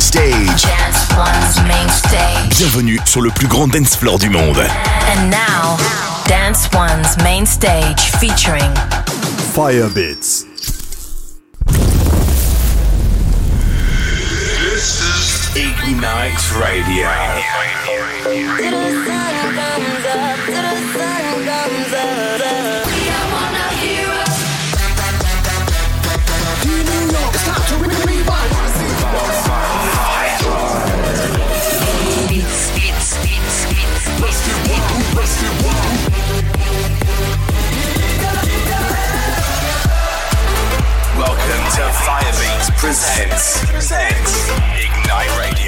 stage. One's main stage. Bienvenue sur le plus grand dance floor du monde. And now, Dance One's main stage featuring Firebits. This is Radio. The. presents, presents Ignite Radio.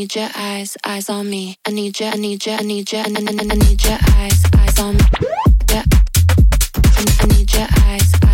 need your eyes, eyes on me. I need your, I need your, I need your, I, I, I, I need your eyes, eyes on me. Yeah. I, I need your eyes. eyes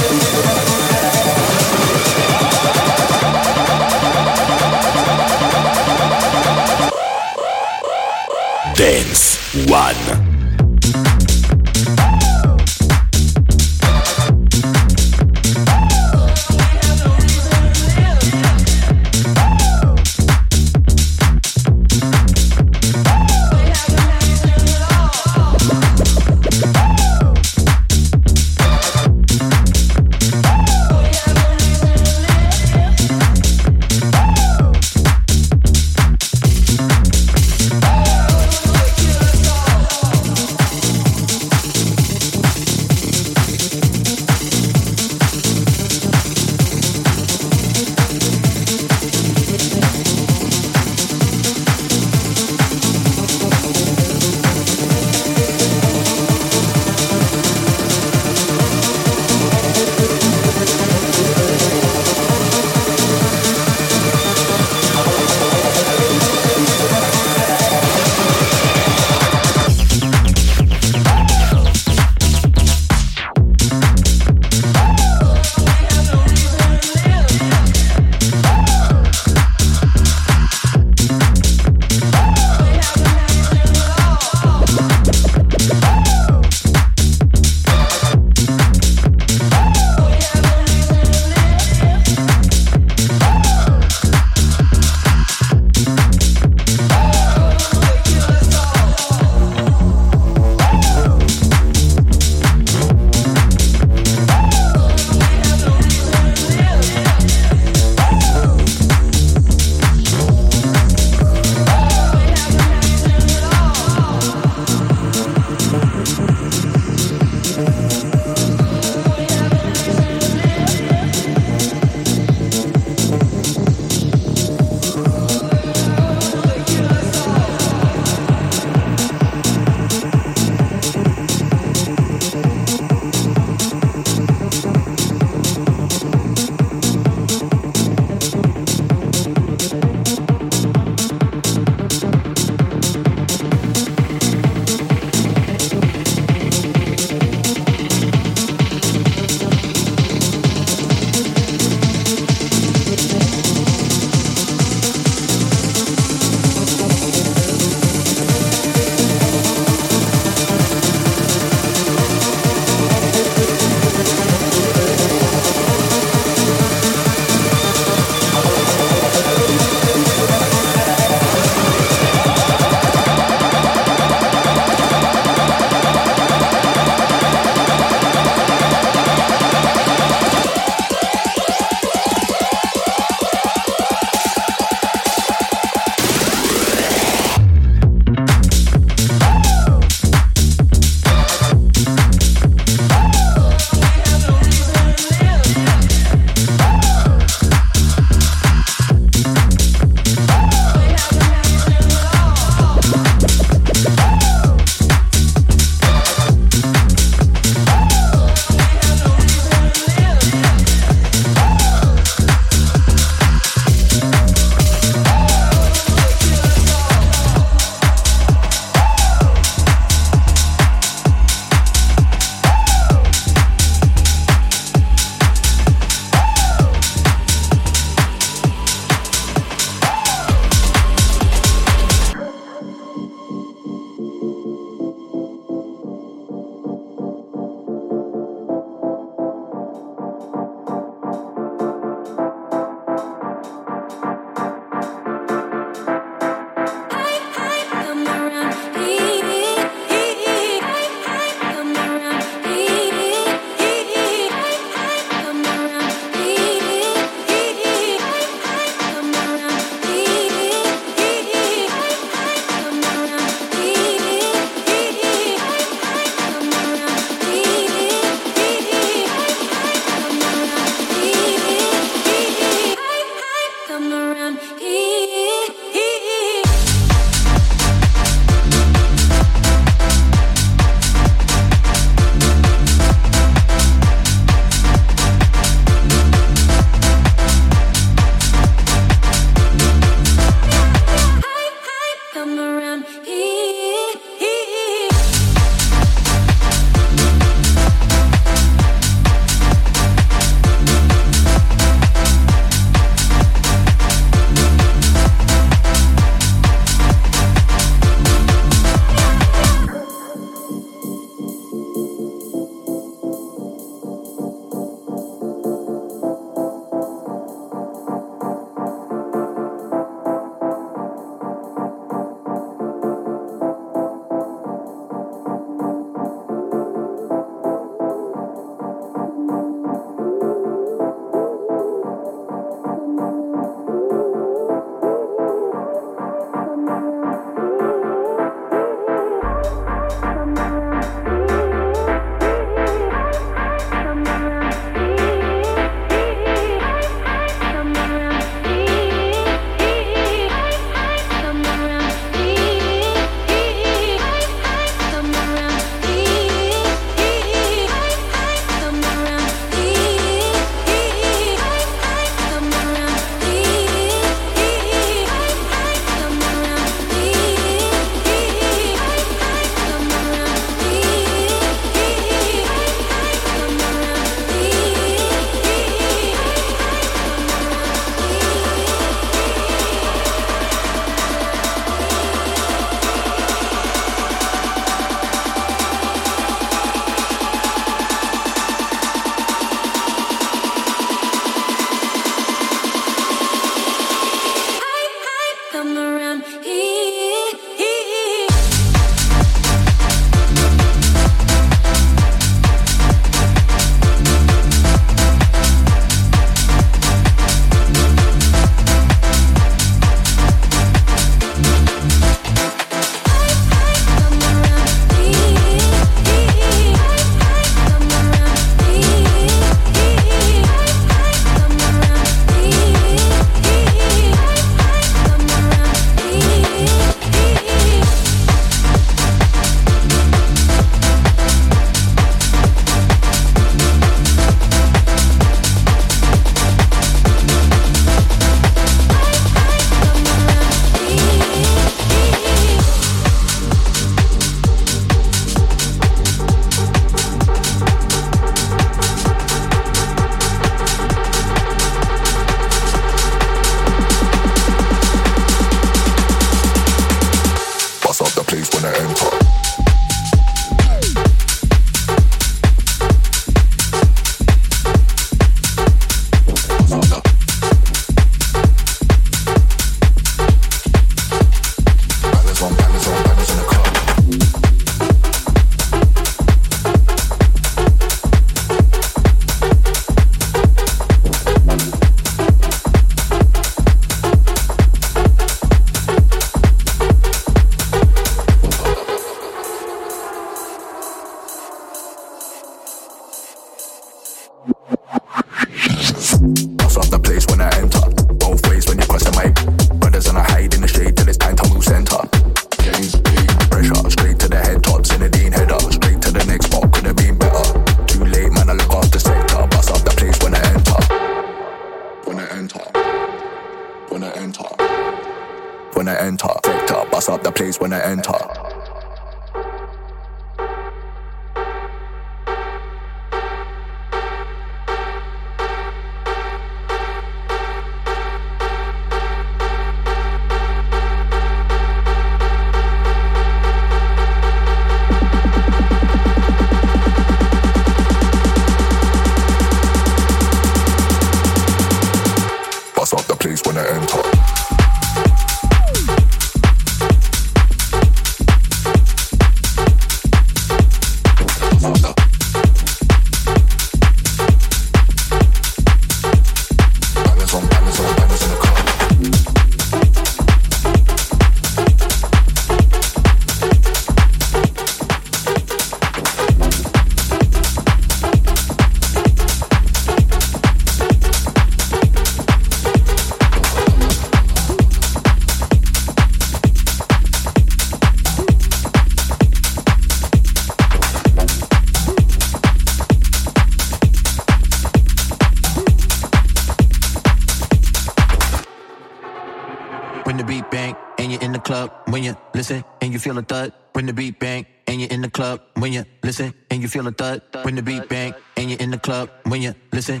rebank and you're in the club when you listen and you feel a thud when the beat bang and you're in the club when you listen and you feel a thud when the beat bang and you're in the club when you listen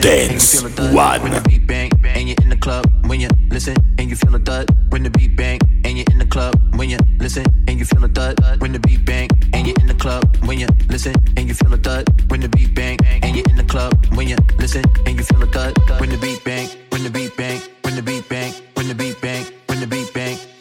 Dance and you feel a thud one. when the beat bang and you're in the club when you listen and you feel a thud when the beat bang and you're in the club when you listen and you feel a thud when the beat bang and you're in the club when you listen and you feel a thud when the beat bang and you're in the club when you listen and you feel a thud when the beat bang when the beat bang when the beat bang when the beat bang when the beat bang when the beat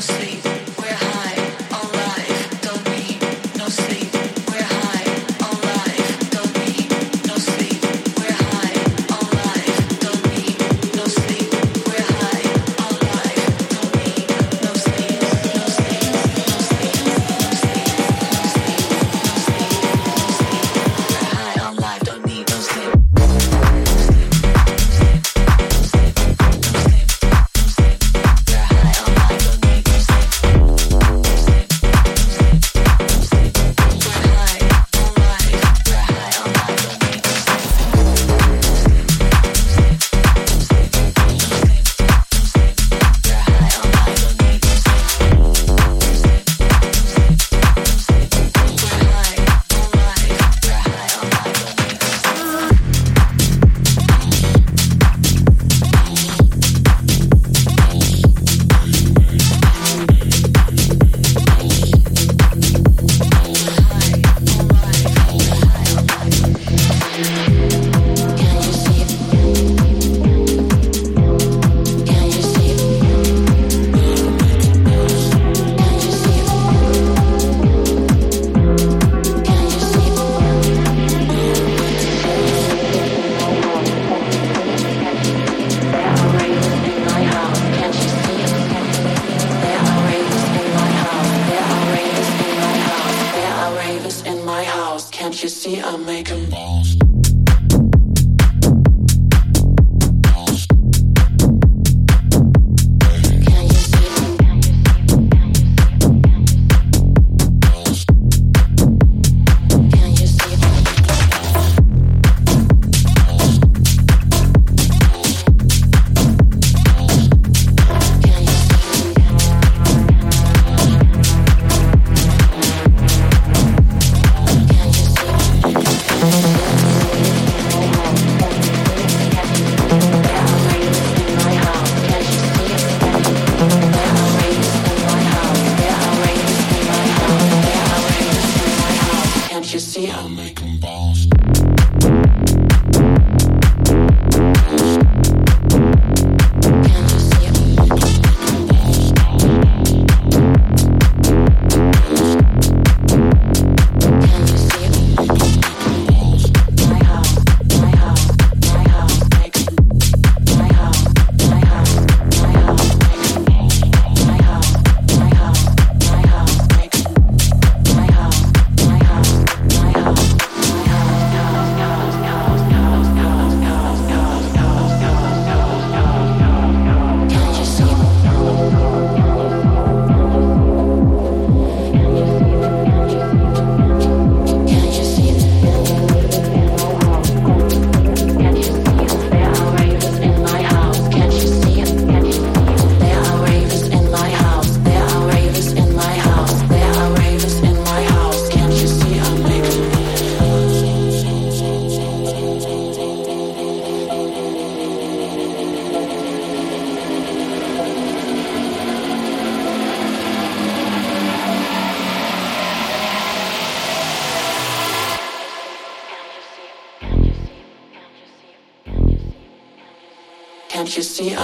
sleep.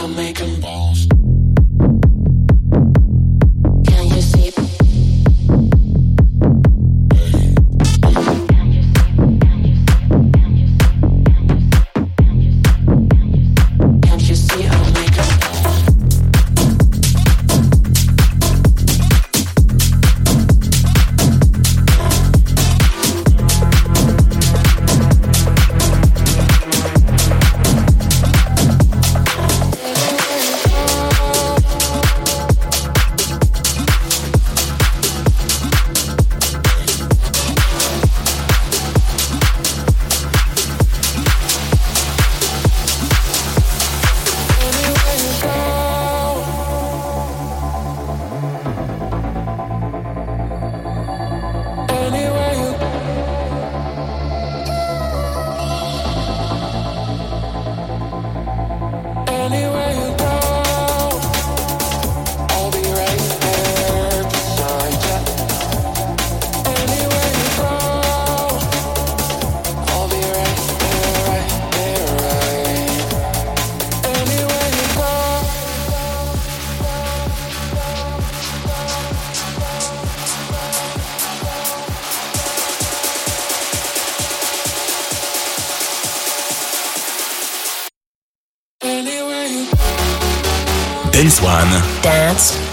I'll make them Dance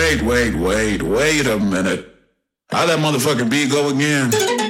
wait, wait, wait, wait a minute. How that motherfucking beat go again?